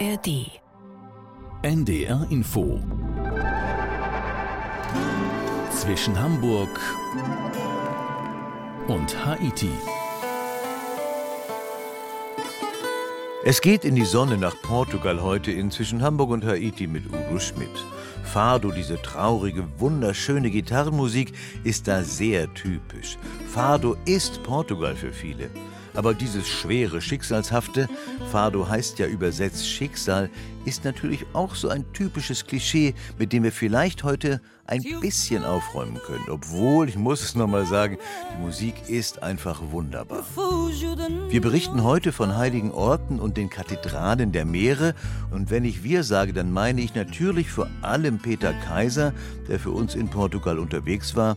ARD. NDR Info. Zwischen Hamburg und Haiti. Es geht in die Sonne nach Portugal heute in zwischen Hamburg und Haiti mit Udo Schmidt. Fado, diese traurige, wunderschöne Gitarrenmusik, ist da sehr typisch. Fado ist Portugal für viele. Aber dieses schwere, schicksalshafte, Fado heißt ja übersetzt Schicksal, ist natürlich auch so ein typisches Klischee, mit dem wir vielleicht heute ein bisschen aufräumen können. Obwohl, ich muss es nochmal sagen, die Musik ist einfach wunderbar. Wir berichten heute von heiligen Orten und den Kathedralen der Meere. Und wenn ich wir sage, dann meine ich natürlich vor allem Peter Kaiser, der für uns in Portugal unterwegs war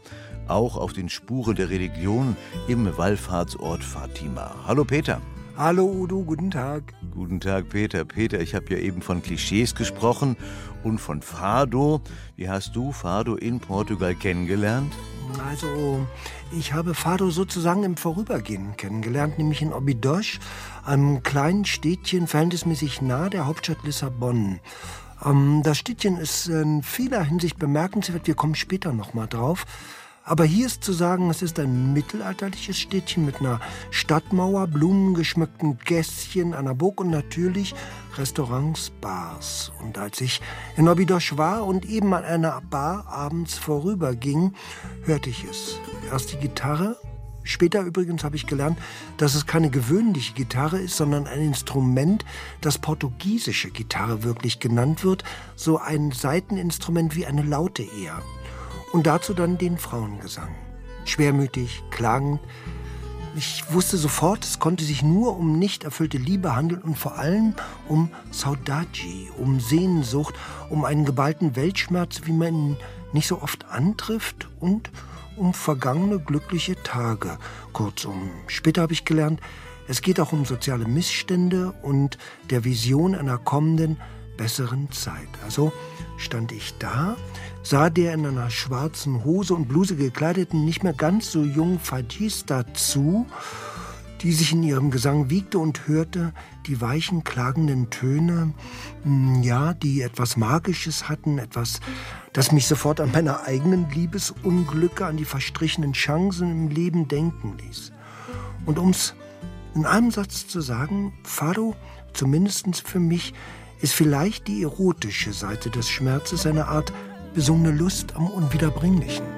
auch auf den Spuren der Religion im Wallfahrtsort Fatima. Hallo Peter. Hallo Udo, guten Tag. Guten Tag Peter. Peter, ich habe ja eben von Klischees gesprochen und von Fado. Wie hast du Fado in Portugal kennengelernt? Also, ich habe Fado sozusagen im Vorübergehen kennengelernt, nämlich in Obidos, einem kleinen Städtchen verhältnismäßig nah der Hauptstadt Lissabon. Ähm, das Städtchen ist in vieler Hinsicht bemerkenswert, wir kommen später nochmal drauf. Aber hier ist zu sagen, es ist ein mittelalterliches Städtchen mit einer Stadtmauer, blumengeschmückten Gässchen, einer Burg und natürlich Restaurants, Bars. Und als ich in Obidosch war und eben an einer Bar abends vorüberging, hörte ich es. Erst die Gitarre, Später übrigens habe ich gelernt, dass es keine gewöhnliche Gitarre ist, sondern ein Instrument, das portugiesische Gitarre wirklich genannt wird, so ein Saiteninstrument wie eine Laute eher. Und dazu dann den Frauengesang. Schwermütig, klagend. Ich wusste sofort, es konnte sich nur um nicht erfüllte Liebe handeln und vor allem um Saudade, um Sehnsucht, um einen geballten Weltschmerz, wie man ihn nicht so oft antrifft und um vergangene glückliche Tage. Kurzum, später habe ich gelernt, es geht auch um soziale Missstände und der Vision einer kommenden, besseren Zeit. Also stand ich da, sah der in einer schwarzen Hose und Bluse gekleideten, nicht mehr ganz so jungen Fadista zu, die sich in ihrem Gesang wiegte und hörte die weichen, klagenden Töne, hm, ja, die etwas Magisches hatten, etwas, das mich sofort an meine eigenen Liebesunglücke, an die verstrichenen Chancen im Leben denken ließ. Und um's in einem Satz zu sagen, Fado, zumindest für mich, ist vielleicht die erotische Seite des Schmerzes eine Art besungene Lust am Unwiederbringlichen.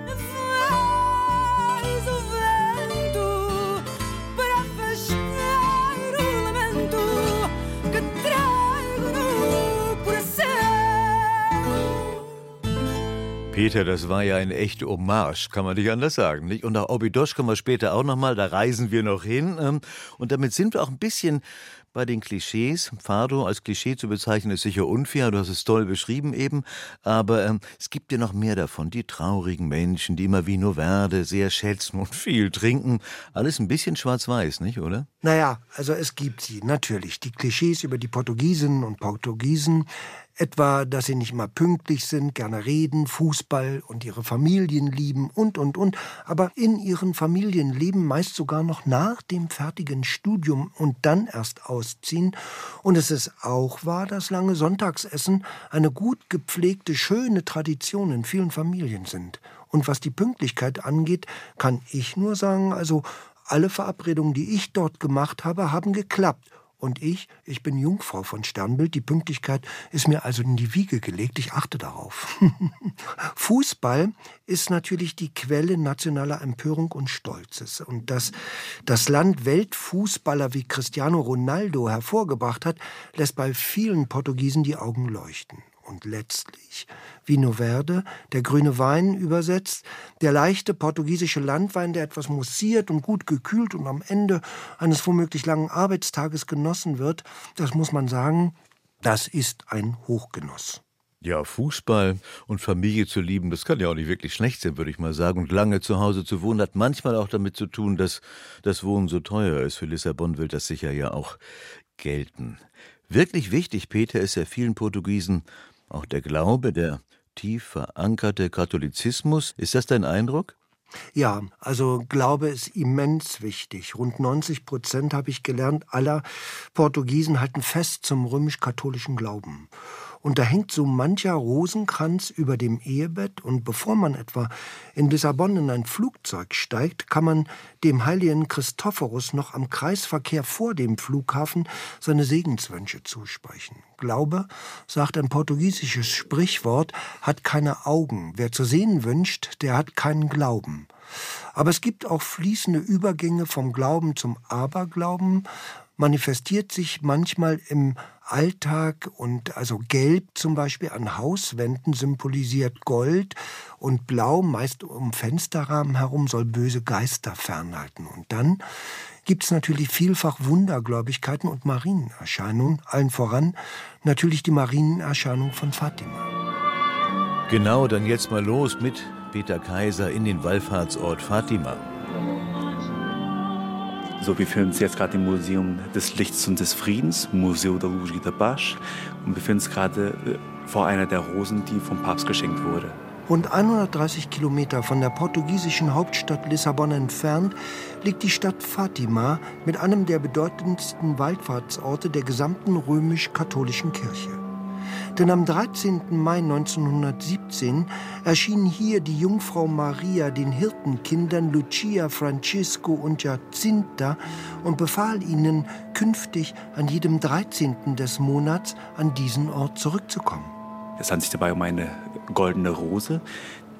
Peter, das war ja eine echte Hommage, kann man nicht anders sagen. Nicht? Und nach Obidosch kommen wir später auch nochmal, da reisen wir noch hin. Ähm, und damit sind wir auch ein bisschen bei den Klischees. Fado als Klischee zu bezeichnen, ist sicher unfair. Du hast es toll beschrieben eben. Aber ähm, es gibt ja noch mehr davon. Die traurigen Menschen, die immer wie nur Verde sehr schätzen und viel trinken. Alles ein bisschen schwarz-weiß, nicht, oder? Naja, also es gibt sie, natürlich. Die Klischees über die Portugiesinnen und Portugiesen. Etwa, dass sie nicht immer pünktlich sind, gerne reden, Fußball und ihre Familien lieben und, und, und. Aber in ihren Familien leben meist sogar noch nach dem fertigen Studium und dann erst ausziehen. Und es ist auch wahr, dass lange Sonntagsessen eine gut gepflegte, schöne Tradition in vielen Familien sind. Und was die Pünktlichkeit angeht, kann ich nur sagen, also alle Verabredungen, die ich dort gemacht habe, haben geklappt. Und ich, ich bin Jungfrau von Sternbild, die Pünktlichkeit ist mir also in die Wiege gelegt, ich achte darauf. Fußball ist natürlich die Quelle nationaler Empörung und Stolzes. Und dass das Land Weltfußballer wie Cristiano Ronaldo hervorgebracht hat, lässt bei vielen Portugiesen die Augen leuchten. Und letztlich Vino Verde, der grüne Wein übersetzt, der leichte portugiesische Landwein, der etwas mussiert und gut gekühlt und am Ende eines womöglich langen Arbeitstages genossen wird, das muss man sagen, das ist ein Hochgenuss. Ja, Fußball und Familie zu lieben, das kann ja auch nicht wirklich schlecht sein, würde ich mal sagen. Und lange zu Hause zu wohnen, hat manchmal auch damit zu tun, dass das Wohnen so teuer ist. Für Lissabon will das sicher ja auch gelten. Wirklich wichtig, Peter, ist ja vielen Portugiesen auch der Glaube, der tief verankerte Katholizismus. Ist das dein Eindruck? Ja, also Glaube ist immens wichtig. Rund 90 Prozent, habe ich gelernt, aller Portugiesen halten fest zum römisch-katholischen Glauben und da hängt so mancher Rosenkranz über dem Ehebett und bevor man etwa in Lissabon in ein Flugzeug steigt, kann man dem heiligen Christophorus noch am Kreisverkehr vor dem Flughafen seine Segenswünsche zusprechen. Glaube, sagt ein portugiesisches Sprichwort, hat keine Augen. Wer zu sehen wünscht, der hat keinen Glauben. Aber es gibt auch fließende Übergänge vom Glauben zum Aberglauben, manifestiert sich manchmal im Alltag und also Gelb zum Beispiel an Hauswänden symbolisiert Gold und Blau meist um Fensterrahmen herum soll böse Geister fernhalten. Und dann gibt es natürlich vielfach Wundergläubigkeiten und Marienerscheinungen, allen voran natürlich die Marienerscheinung von Fatima. Genau, dann jetzt mal los mit Peter Kaiser in den Wallfahrtsort Fatima. So, wir befinden uns jetzt gerade im Museum des Lichts und des Friedens, Museo da Luz e da Paz, und befinden uns gerade äh, vor einer der Rosen, die vom Papst geschenkt wurde. Rund 130 Kilometer von der portugiesischen Hauptstadt Lissabon entfernt liegt die Stadt Fatima mit einem der bedeutendsten Wallfahrtsorte der gesamten römisch-katholischen Kirche. Denn am 13. Mai 1917 erschien hier die Jungfrau Maria den Hirtenkindern Lucia, Francisco und Jacinta und befahl ihnen, künftig an jedem 13. des Monats an diesen Ort zurückzukommen. Es handelt sich dabei um eine goldene Rose.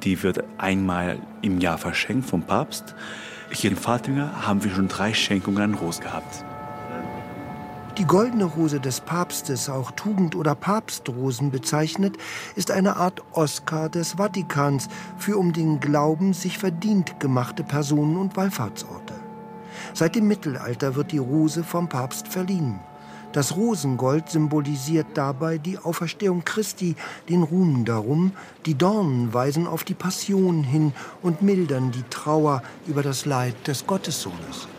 Die wird einmal im Jahr verschenkt vom Papst. Hier in Fatima haben wir schon drei Schenkungen an Rosen gehabt. Die goldene Rose des Papstes, auch Tugend- oder Papstrosen bezeichnet, ist eine Art Oscar des Vatikans für um den Glauben sich verdient gemachte Personen und Wallfahrtsorte. Seit dem Mittelalter wird die Rose vom Papst verliehen. Das Rosengold symbolisiert dabei die Auferstehung Christi, den Ruhm darum, die Dornen weisen auf die Passion hin und mildern die Trauer über das Leid des Gottessohnes.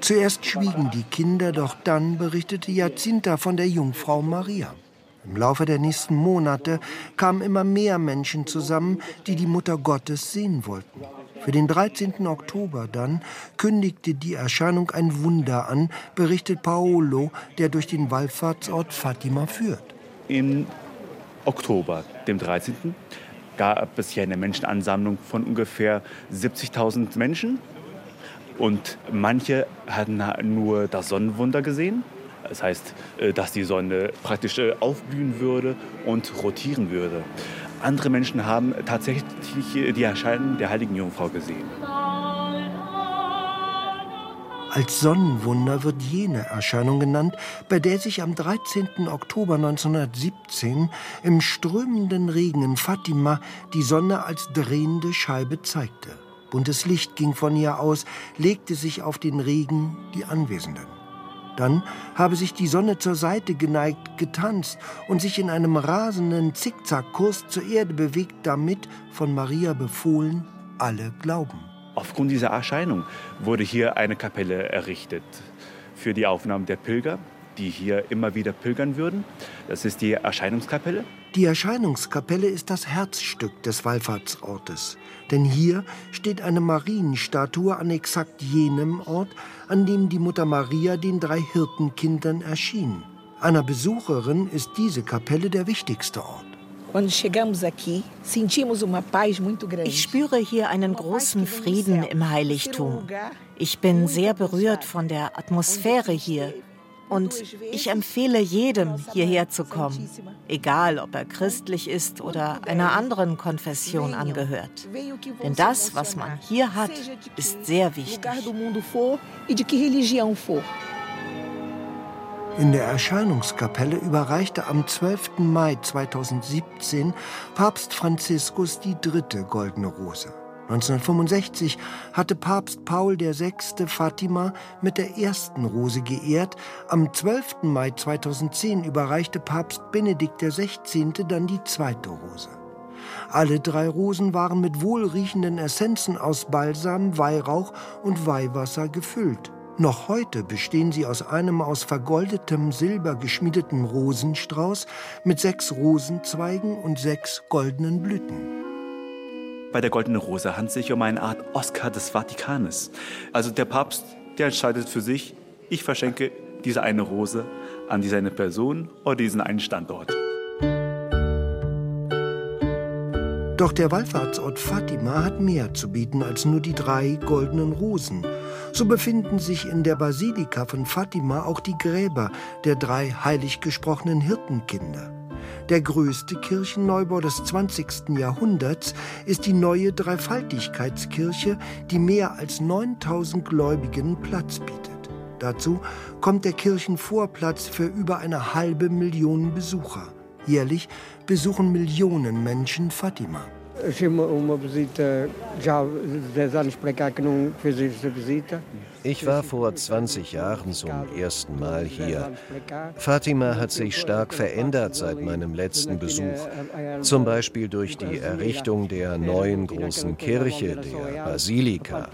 Zuerst schwiegen die Kinder, doch dann berichtete Jacinta von der Jungfrau Maria. Im Laufe der nächsten Monate kamen immer mehr Menschen zusammen, die die Mutter Gottes sehen wollten. Für den 13. Oktober dann kündigte die Erscheinung ein Wunder an, berichtet Paolo, der durch den Wallfahrtsort Fatima führt. Im Oktober, dem 13., gab es hier eine Menschenansammlung von ungefähr 70.000 Menschen. Und manche hatten nur das Sonnenwunder gesehen. Das heißt, äh, dass die Sonne praktisch äh, aufblühen würde und rotieren würde. Andere Menschen haben tatsächlich die Erscheinung der heiligen Jungfrau gesehen. Als Sonnenwunder wird jene Erscheinung genannt, bei der sich am 13. Oktober 1917 im strömenden Regen in Fatima die Sonne als drehende Scheibe zeigte. Buntes Licht ging von ihr aus, legte sich auf den Regen die Anwesenden. Dann habe sich die Sonne zur Seite geneigt, getanzt und sich in einem rasenden Zickzackkurs zur Erde bewegt, damit, von Maria befohlen, alle glauben. Aufgrund dieser Erscheinung wurde hier eine Kapelle errichtet für die Aufnahmen der Pilger, die hier immer wieder pilgern würden. Das ist die Erscheinungskapelle. Die Erscheinungskapelle ist das Herzstück des Wallfahrtsortes. Denn hier steht eine Marienstatue an exakt jenem Ort, an dem die Mutter Maria den drei Hirtenkindern erschien. Einer Besucherin ist diese Kapelle der wichtigste Ort. Ich spüre hier einen großen Frieden im Heiligtum. Ich bin sehr berührt von der Atmosphäre hier. Und ich empfehle jedem, hierher zu kommen, egal ob er christlich ist oder einer anderen Konfession angehört. Denn das, was man hier hat, ist sehr wichtig. In der Erscheinungskapelle überreichte am 12. Mai 2017 Papst Franziskus die dritte goldene Rose. 1965 hatte Papst Paul VI. Fatima mit der ersten Rose geehrt. Am 12. Mai 2010 überreichte Papst Benedikt XVI. dann die zweite Rose. Alle drei Rosen waren mit wohlriechenden Essenzen aus Balsam, Weihrauch und Weihwasser gefüllt. Noch heute bestehen sie aus einem aus vergoldetem Silber geschmiedeten Rosenstrauß mit sechs Rosenzweigen und sechs goldenen Blüten. Bei der Goldenen Rose handelt es sich um eine Art Oscar des Vatikanes. Also der Papst, der entscheidet für sich, ich verschenke diese eine Rose an diese eine Person oder diesen einen Standort. Doch der Wallfahrtsort Fatima hat mehr zu bieten als nur die drei goldenen Rosen. So befinden sich in der Basilika von Fatima auch die Gräber der drei heilig gesprochenen Hirtenkinder. Der größte Kirchenneubau des 20. Jahrhunderts ist die neue Dreifaltigkeitskirche, die mehr als 9000 Gläubigen Platz bietet. Dazu kommt der Kirchenvorplatz für über eine halbe Million Besucher. Jährlich besuchen Millionen Menschen Fatima. Achei uma visita, já 10 anos para cá que não fiz esta visita. Ich war vor 20 Jahren zum ersten Mal hier. Fatima hat sich stark verändert seit meinem letzten Besuch. Zum Beispiel durch die Errichtung der neuen großen Kirche, der Basilika.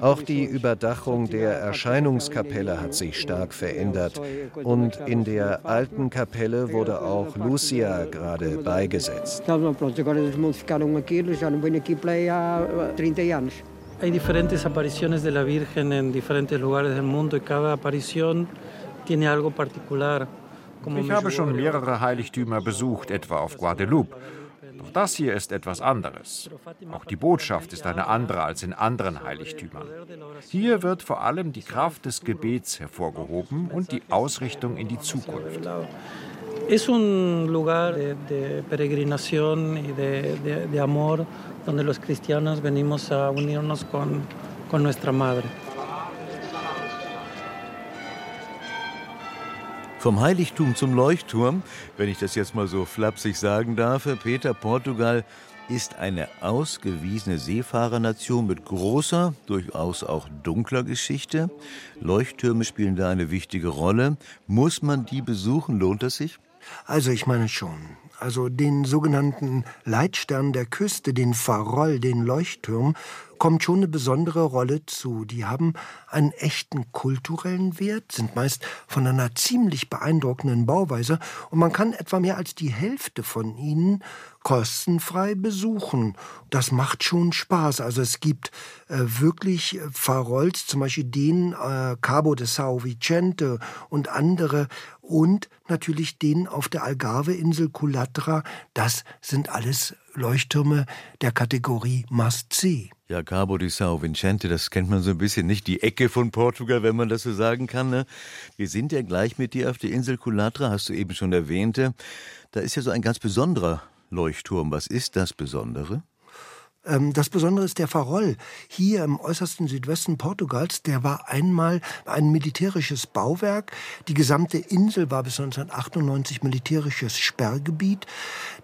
Auch die Überdachung der Erscheinungskapelle hat sich stark verändert. Und in der alten Kapelle wurde auch Lucia gerade beigesetzt. Hay diferentes apariciones de la Virgen en diferentes lugares del mundo y cada aparición tiene algo particular. Ich habe schon mehrere Heiligtümer besucht, etwa auf Guadeloupe. Doch das hier ist etwas anderes. Auch die Botschaft ist eine andere als in anderen Heiligtümern. Hier wird vor allem die Kraft des Gebets hervorgehoben und die Ausrichtung in die Zukunft. Es un lugar de, de peregrinación y de, de, de amor donde los cristianos venimos a unirnos con, con nuestra Madre. Vom Heiligtum zum Leuchtturm, wenn ich das jetzt mal so flapsig sagen darf, Peter, Portugal ist eine ausgewiesene Seefahrernation mit großer, durchaus auch dunkler Geschichte. Leuchttürme spielen da eine wichtige Rolle. Muss man die besuchen? Lohnt es sich? Also ich meine schon. Also den sogenannten Leitstern der Küste, den Farol, den Leuchtturm, kommt schon eine besondere Rolle zu. Die haben einen echten kulturellen Wert, sind meist von einer ziemlich beeindruckenden Bauweise und man kann etwa mehr als die Hälfte von ihnen kostenfrei besuchen. Das macht schon Spaß. Also es gibt äh, wirklich Farols, zum Beispiel den äh, Cabo de Sao Vicente und andere und natürlich den auf der Algarve-Insel Culatra. Das sind alles Leuchttürme der Kategorie Must-See. Ja, Cabo de Sao Vicente, das kennt man so ein bisschen nicht. Die Ecke von Portugal, wenn man das so sagen kann. Ne? Wir sind ja gleich mit dir auf der Insel Culatra, hast du eben schon erwähnt. Da ist ja so ein ganz besonderer Leuchtturm. Was ist das Besondere? Ähm, das Besondere ist der Farol hier im äußersten Südwesten Portugals. Der war einmal ein militärisches Bauwerk. Die gesamte Insel war bis 1998 militärisches Sperrgebiet.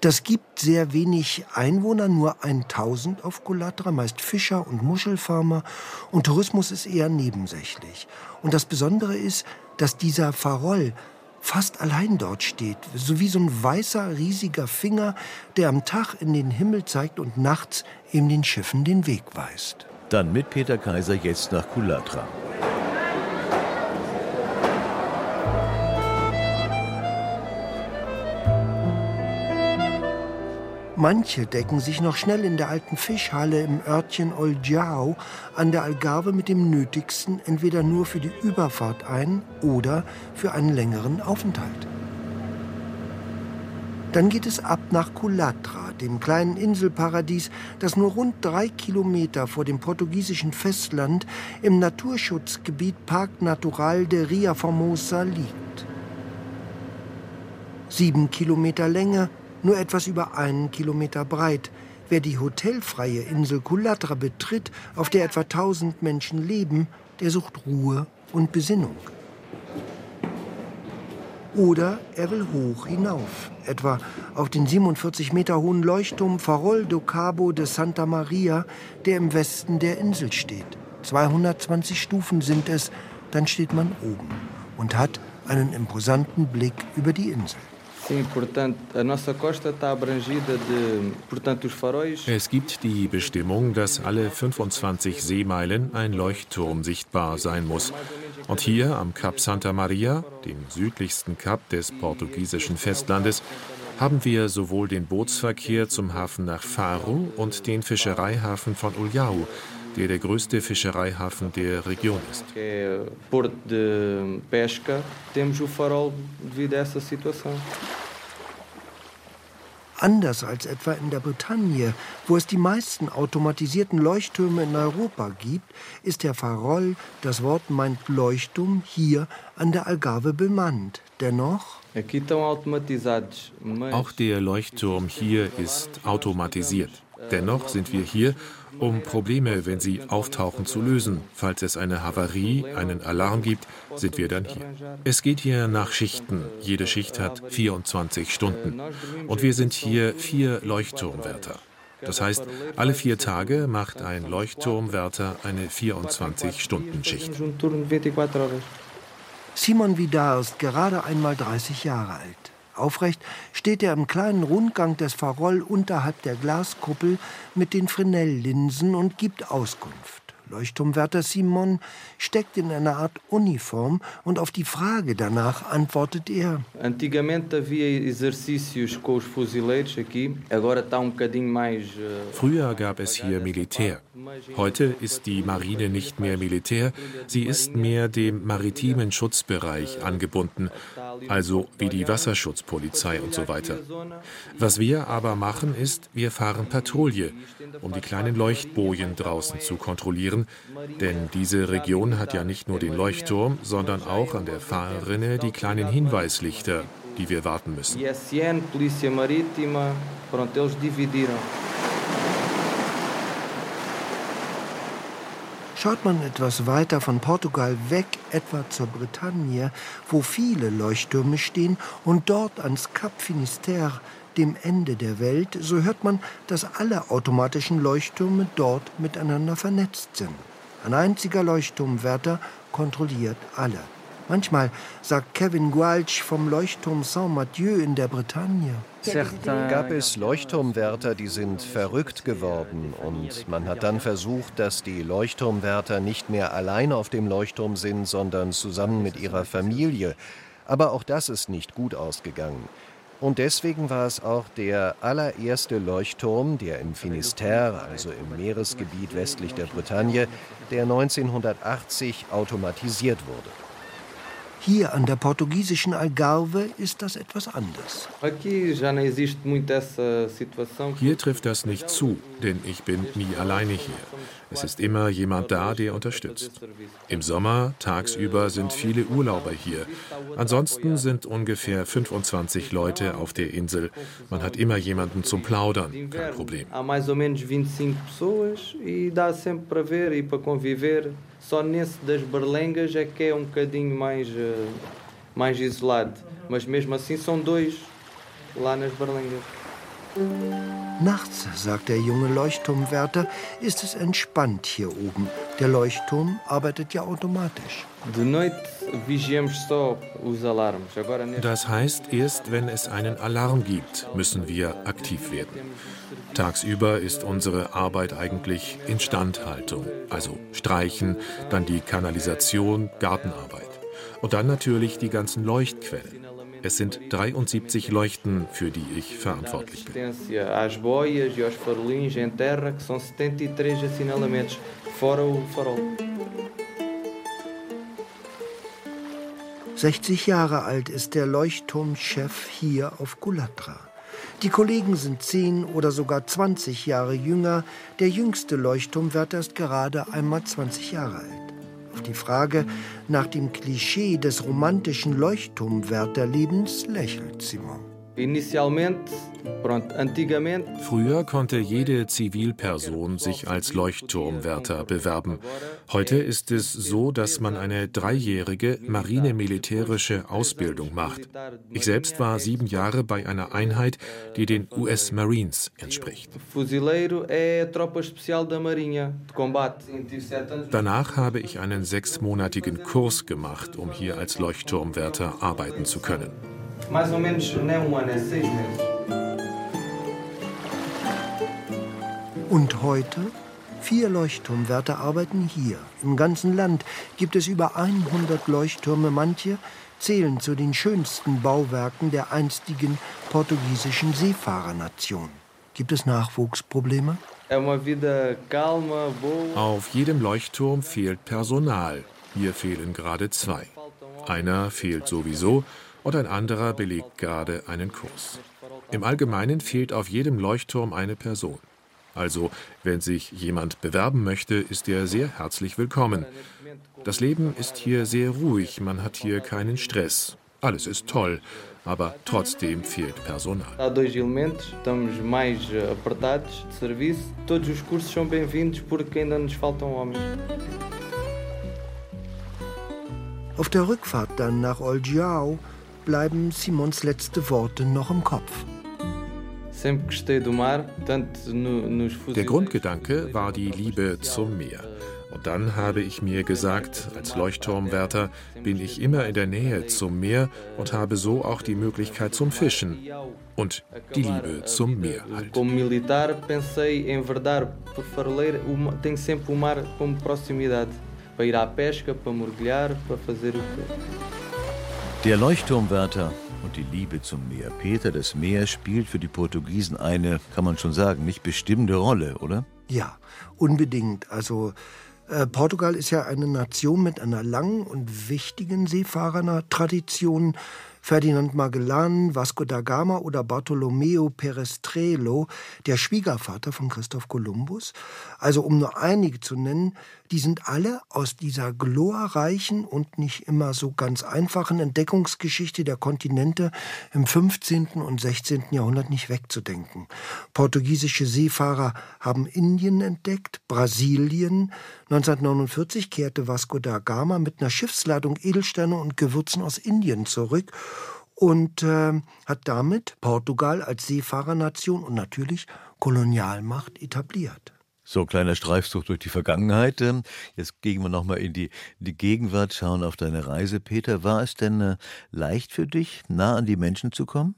Das gibt sehr wenig Einwohner, nur 1000 auf Colatra, meist Fischer und Muschelfarmer. Und Tourismus ist eher nebensächlich. Und das Besondere ist, dass dieser Farol fast allein dort steht, so wie so ein weißer, riesiger Finger, der am Tag in den Himmel zeigt und nachts ihm den Schiffen den Weg weist. Dann mit Peter Kaiser jetzt nach Kulatra. Manche decken sich noch schnell in der alten Fischhalle im Örtchen Oljau an der Algarve mit dem Nötigsten entweder nur für die Überfahrt ein oder für einen längeren Aufenthalt. Dann geht es ab nach Culatra, dem kleinen Inselparadies, das nur rund drei Kilometer vor dem portugiesischen Festland im Naturschutzgebiet Park Natural de Ria Formosa liegt. Sieben Kilometer Länge, nur etwas über einen Kilometer breit. Wer die hotelfreie Insel Culatra betritt, auf der etwa 1000 Menschen leben, der sucht Ruhe und Besinnung. Oder er will hoch hinauf, etwa auf den 47 Meter hohen Leuchtturm Farol do Cabo de Santa Maria, der im Westen der Insel steht. 220 Stufen sind es, dann steht man oben und hat einen imposanten Blick über die Insel. Es gibt die Bestimmung, dass alle 25 Seemeilen ein Leuchtturm sichtbar sein muss. Und hier am Kap Santa Maria, dem südlichsten Kap des portugiesischen Festlandes, haben wir sowohl den Bootsverkehr zum Hafen nach Faro und den Fischereihafen von Uljau, der der größte Fischereihafen der Region ist. Anders als etwa in der Bretagne, wo es die meisten automatisierten Leuchttürme in Europa gibt, ist der Farol, das Wort meint Leuchtturm, hier an der Algarve bemannt. Dennoch auch der Leuchtturm hier ist automatisiert. Dennoch sind wir hier, um Probleme, wenn sie auftauchen, zu lösen. Falls es eine Havarie, einen Alarm gibt, sind wir dann hier. Es geht hier nach Schichten. Jede Schicht hat 24 Stunden. Und wir sind hier vier Leuchtturmwärter. Das heißt, alle vier Tage macht ein Leuchtturmwärter eine 24-Stunden-Schicht. Simon Vidar ist gerade einmal 30 Jahre alt. Aufrecht steht er im kleinen Rundgang des Farol unterhalb der Glaskuppel mit den Fresnel-Linsen und gibt Auskunft. Leuchtturmwärter Simon steckt in einer Art Uniform und auf die Frage danach antwortet er. Früher gab es hier Militär. Heute ist die Marine nicht mehr Militär, sie ist mehr dem maritimen Schutzbereich angebunden, also wie die Wasserschutzpolizei und so weiter. Was wir aber machen ist, wir fahren Patrouille, um die kleinen Leuchtbojen draußen zu kontrollieren, denn diese Region hat ja nicht nur den Leuchtturm, sondern auch an der Fahrrinne die kleinen Hinweislichter, die wir warten müssen. Dividiram. Schaut man etwas weiter von Portugal weg, etwa zur Bretagne, wo viele Leuchttürme stehen, und dort ans Cap Finisterre, dem Ende der Welt, so hört man, dass alle automatischen Leuchttürme dort miteinander vernetzt sind. Ein einziger Leuchtturmwärter kontrolliert alle. Manchmal sagt Kevin Gualch vom Leuchtturm Saint-Mathieu in der Bretagne. Gab es Leuchtturmwärter, die sind verrückt geworden und man hat dann versucht, dass die Leuchtturmwärter nicht mehr allein auf dem Leuchtturm sind, sondern zusammen mit ihrer Familie. Aber auch das ist nicht gut ausgegangen. Und deswegen war es auch der allererste Leuchtturm, der im Finisterre, also im Meeresgebiet westlich der Bretagne, der 1980 automatisiert wurde. Hier an der portugiesischen Algarve ist das etwas anders. Hier trifft das nicht zu, denn ich bin nie alleine hier. Es ist immer jemand da, der unterstützt. Im Sommer, tagsüber, sind viele Urlauber hier. Ansonsten sind ungefähr 25 Leute auf der Insel. Man hat immer jemanden zum Plaudern, kein Problem. 25 pessoas dá sempre para ver para conviver. Só nesse das Berlengas é que é um bocadinho mais, uh, mais isolado. Mas mesmo assim são dois lá nas Berlengas. Nachts, sagt der junge Leuchtturmwärter, ist es entspannt hier oben. Der Leuchtturm arbeitet ja automatisch. Das heißt, erst wenn es einen Alarm gibt, müssen wir aktiv werden. Tagsüber ist unsere Arbeit eigentlich Instandhaltung, also Streichen, dann die Kanalisation, Gartenarbeit. Und dann natürlich die ganzen Leuchtquellen. Es sind 73 Leuchten, für die ich verantwortlich bin. 60 Jahre alt ist der Leuchtturmchef hier auf Gulatra. Die Kollegen sind 10 oder sogar 20 Jahre jünger. Der jüngste Leuchtturmwärter ist gerade einmal 20 Jahre alt. Auf die Frage nach dem Klischee des romantischen Leuchtturmwärterlebens lächelt Simon. Früher konnte jede Zivilperson sich als Leuchtturmwärter bewerben. Heute ist es so, dass man eine dreijährige marine-militärische Ausbildung macht. Ich selbst war sieben Jahre bei einer Einheit, die den US Marines entspricht. Danach habe ich einen sechsmonatigen Kurs gemacht, um hier als Leuchtturmwärter arbeiten zu können. Mais ou menos é um ano, é seis meses. Und heute? Vier Leuchtturmwärter arbeiten hier. Im ganzen Land gibt es über 100 Leuchttürme. Manche zählen zu den schönsten Bauwerken der einstigen portugiesischen Seefahrernation. Gibt es Nachwuchsprobleme? Auf jedem Leuchtturm fehlt Personal. Hier fehlen gerade zwei. Einer fehlt sowieso und ein anderer belegt gerade einen Kurs. Im Allgemeinen fehlt auf jedem Leuchtturm eine Person. Also, wenn sich jemand bewerben möchte, ist er sehr herzlich willkommen. Das Leben ist hier sehr ruhig, man hat hier keinen Stress. Alles ist toll, aber trotzdem fehlt Personal. Há dois elementos, estamos mais eh, apertados de serviço. Todos os cursos são bem-vindos porque ainda nos faltam homens. Auf der Rückfahrt dann nach Olgiao bleiben Simons letzte Worte noch im Kopf. Der Grundgedanke war die Liebe zum Meer. Und dann habe ich mir gesagt, als Leuchtturmwärter bin ich immer in der Nähe zum Meer und habe so auch die Möglichkeit zum Fischen und die Liebe zum Meer halt. Para ir à pesca, para mergulhar, para fazer o que Der Leuchtturmwärter und die Liebe zum Meer. Peter, das Meer spielt für die Portugiesen eine, kann man schon sagen, nicht bestimmte Rolle, oder? Ja, unbedingt. Also äh, Portugal ist ja eine Nation mit einer langen und wichtigen Seefahrertradition. Ferdinand Magellan, Vasco da Gama oder Bartolomeo Perestrelo, der Schwiegervater von Christoph Kolumbus. Also um nur einige zu nennen, die sind alle aus dieser glorreichen und nicht immer so ganz einfachen Entdeckungsgeschichte der Kontinente im 15. und 16. Jahrhundert nicht wegzudenken. Portugiesische Seefahrer haben Indien entdeckt, Brasilien. 1949 kehrte Vasco da Gama mit einer Schiffsladung Edelsteine und Gewürzen aus Indien zurück und äh, hat damit Portugal als Seefahrernation und natürlich Kolonialmacht etabliert. So, kleiner Streifzug durch die Vergangenheit. Ähm, jetzt gehen wir nochmal in die, in die Gegenwart, schauen auf deine Reise. Peter, war es denn äh, leicht für dich, nah an die Menschen zu kommen?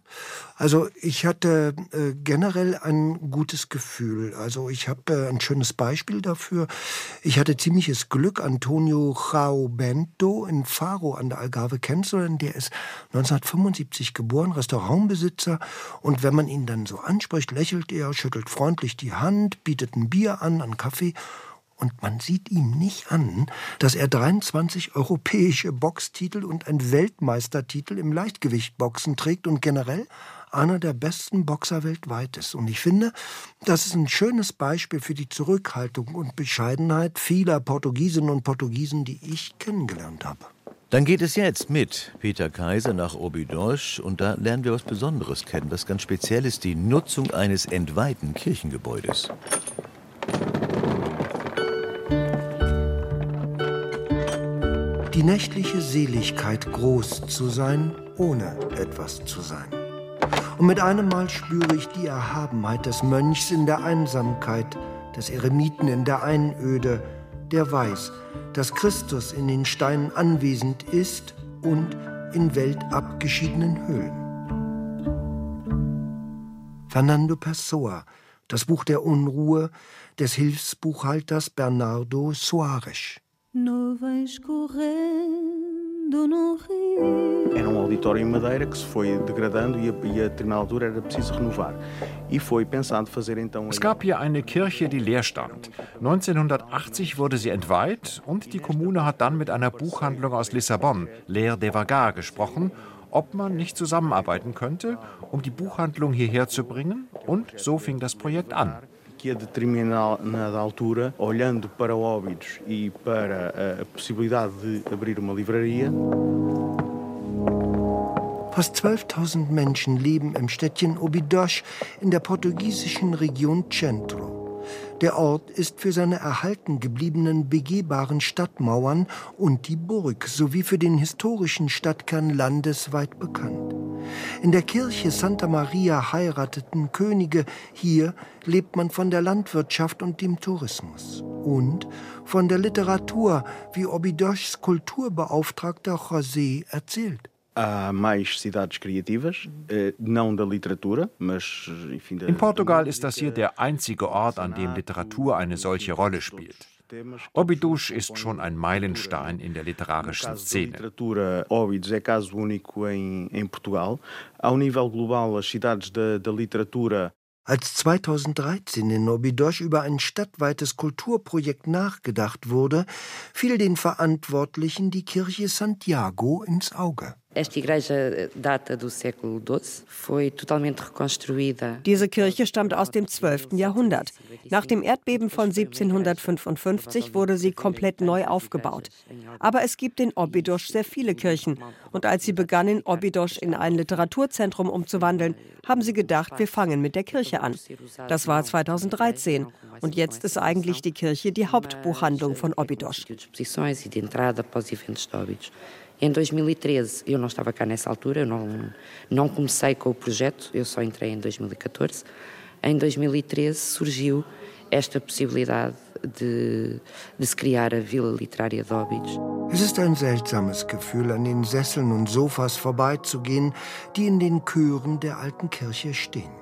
Also ich hatte äh, generell ein gutes Gefühl. Also ich habe äh, ein schönes Beispiel dafür. Ich hatte ziemliches Glück, Antonio Chao Bento in Faro an der Algarve kennenzulernen. Der ist 1975 geboren, Restaurantbesitzer. Und wenn man ihn dann so anspricht, lächelt er, schüttelt freundlich die Hand, bietet ein Bier an, an Kaffee. Und man sieht ihm nicht an, dass er 23 europäische Boxtitel und einen Weltmeistertitel im Leichtgewichtboxen trägt und generell einer der besten Boxer weltweit ist. Und ich finde, das ist ein schönes Beispiel für die Zurückhaltung und Bescheidenheit vieler Portugiesinnen und Portugiesen, die ich kennengelernt habe. Dann geht es jetzt mit Peter Kaiser nach Obidosch und da lernen wir was Besonderes kennen. Das ganz speziell ist die Nutzung eines entweihten Kirchengebäudes. Die nächtliche Seligkeit, groß zu sein, ohne etwas zu sein. Und mit einem Mal spüre ich die Erhabenheit des Mönchs in der Einsamkeit, des Eremiten in der Einöde, der weiß, dass Christus in den Steinen anwesend ist und in weltabgeschiedenen Höhlen. Fernando Pessoa, das Buch der Unruhe des Hilfsbuchhalters Bernardo Soares. No. Era um auditório em madeira que se foi degradando e a, e a determinada altura era preciso renovar. E foi pensado fazer então. Es gab hier eine Kirche, die leer stand. 1980 wurde sie entweiht und die Kommune hat dann mit einer Buchhandlung aus Lissabon, Leer de Vagar, gesprochen ob man nicht zusammenarbeiten könnte, um die Buchhandlung hierher zu bringen. Und so fing das Projekt an que a determinada altura, olhando para Óbidos e para a possibilidade de abrir uma livraria. Fast 12.000 Menschen leben im Städtchen Obidos in der portugiesischen Region Centro. Der Ort ist für seine erhalten gebliebenen begehbaren Stadtmauern und die Burg sowie für den historischen Stadtkern landesweit bekannt. In der Kirche Santa Maria heirateten Könige. Hier lebt man von der Landwirtschaft und dem Tourismus. Und von der Literatur, wie Obidoschs Kulturbeauftragter José erzählt. Eh, In Portugal ist das hier der einzige Ort, an dem Literatur eine solche Rolle spielt. Óbidos ist schon ein Meilenstein in der literarischen Szene. Óbidos é caso único em Portugal. Ao nível global, as cidades da, da literatura als 2013 in Obidosh über ein stadtweites Kulturprojekt nachgedacht wurde, fiel den Verantwortlichen die Kirche Santiago ins Auge. Esta igreja eh, data do século XII, foi totalmente reconstruída. Diese Kirche stammt aus dem 12. Jahrhundert. Nach dem Erdbeben von 1755 wurde sie komplett neu aufgebaut. Aber es gibt in Obidos sehr viele Kirchen. Und als sie begannen, Obidos in ein Literaturzentrum umzuwandeln, haben sie gedacht, wir fangen mit der Kirche an. Das war 2013. Und jetzt ist eigentlich die Kirche die Hauptbuchhandlung von Obidos. Em 2013, eu não estava cá nessa altura, eu não, não comecei com o projeto, eu só entrei em 2014. Em 2013 surgiu esta possibilidade de, de se criar a Vila Literária de Óbidos. Es ist ein seltsames Gefühl, an den Sesseln und Sofas vorbeizugehen, die in den Chören der alten Kirche stehen.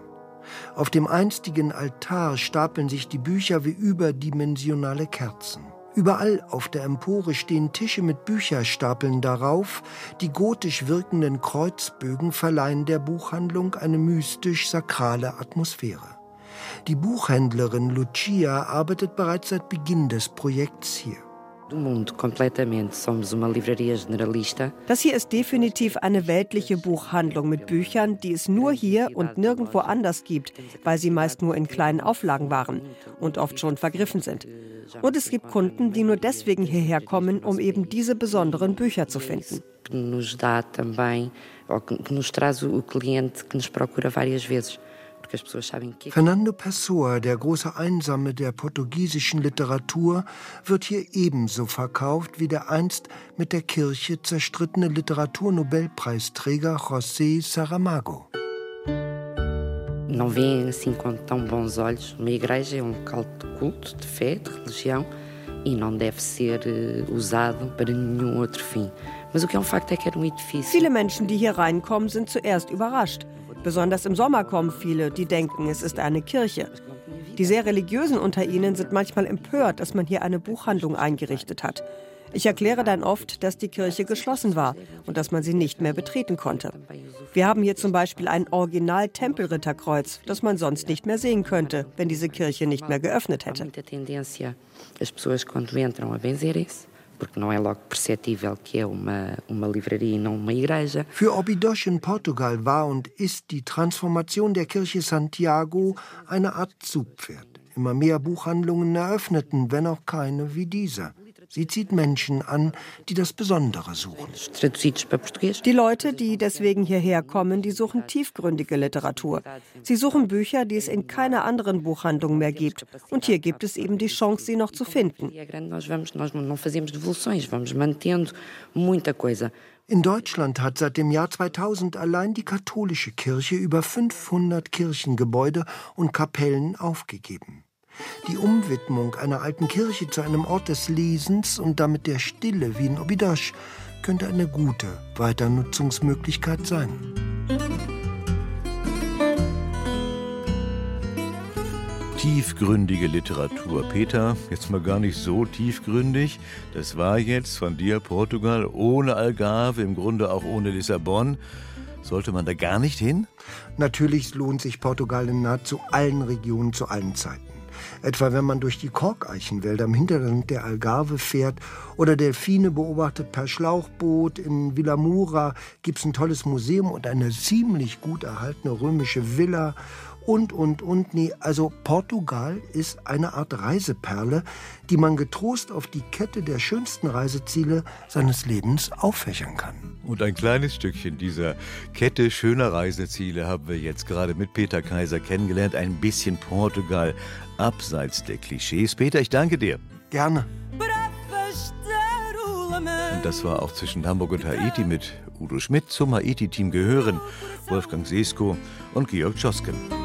Auf dem einstigen Altar stapeln sich die Bücher wie überdimensionale Kerzen. Überall auf der Empore stehen Tische mit Bücherstapeln darauf, die gotisch wirkenden Kreuzbögen verleihen der Buchhandlung eine mystisch-sakrale Atmosphäre. Die Buchhändlerin Lucia arbeitet bereits seit Beginn des Projekts hier. Das hier ist definitiv eine weltliche Buchhandlung mit Büchern, die es nur hier und nirgendwo anders gibt, weil sie meist nur in kleinen Auflagen waren und oft schon vergriffen sind. Und es gibt Kunden, die nur deswegen hierher kommen, um eben diese besonderen Bücher zu finden. nos dá também, ou que nos traz o cliente que nos procura várias vezes. Fernando Pessoa, der große Einsame der portugiesischen Literatur, wird hier ebenso verkauft wie der einst mit der Kirche zerstrittene Literaturnobelpreisträger José Saramago. Não veem assim com tão bons olhos. Uma igreja é um local de culto, de fé, de religião e não deve ser eh, usado para nenhum outro fim. Viele Menschen, die hier reinkommen, sind zuerst überrascht. Besonders im Sommer kommen viele, die denken, es ist eine Kirche. Die sehr religiösen unter ihnen sind manchmal empört, dass man hier eine Buchhandlung eingerichtet hat. Ich erkläre dann oft, dass die Kirche geschlossen war und dass man sie nicht mehr betreten konnte. Wir haben hier zum Beispiel ein Original-Tempelritterkreuz, das man sonst nicht mehr sehen könnte, wenn diese Kirche nicht mehr geöffnet hätte porque não é logo perceptível que é uma, uma livraria e não uma igreja. Für Obidos in Portugal war und ist die Transformation der Kirche Santiago eine Art Zugpferd. Immer mehr Buchhandlungen eröffneten, wenn auch keine wie dieser. Sie zieht Menschen an, die das Besondere suchen. Die Leute, die deswegen hierher kommen, die suchen tiefgründige Literatur. Sie suchen Bücher, die es in keiner anderen Buchhandlung mehr gibt. Und hier gibt es eben die Chance, sie noch zu finden. In Deutschland hat seit dem Jahr 2000 allein die katholische Kirche über 500 Kirchengebäude und Kapellen aufgegeben. Die Umwidmung einer alten Kirche zu einem Ort des Lesens und damit der Stille wie in Obidosh könnte eine gute Weiternutzungsmöglichkeit sein. Tiefgründige Literatur. Peter, jetzt mal gar nicht so tiefgründig. Das war jetzt von dir Portugal ohne Algarve, im Grunde auch ohne Lissabon. Sollte man da gar nicht hin? Natürlich lohnt sich Portugal in nahezu allen Regionen zu allen Zeiten. Etwa wenn man durch die Korkeichenwälder im Hinterland der Algarve fährt oder Delfine beobachtet per Schlauchboot. In Villamura gibt es ein tolles Museum und eine ziemlich gut erhaltene römische Villa und, und, und. Nee, also Portugal ist eine Art Reiseperle, die man getrost auf die Kette der schönsten Reiseziele seines Lebens auffächern kann. Und ein kleines Stückchen dieser Kette schöner Reiseziele haben wir jetzt gerade mit Peter Kaiser kennengelernt. Ein bisschen Portugal abseits der Klischees. Peter, ich danke dir. Gerne. Und das war auch zwischen Hamburg und Haiti mit Udo Schmidt. Zum Haiti-Team gehören Wolfgang Sesko und Georg Josken.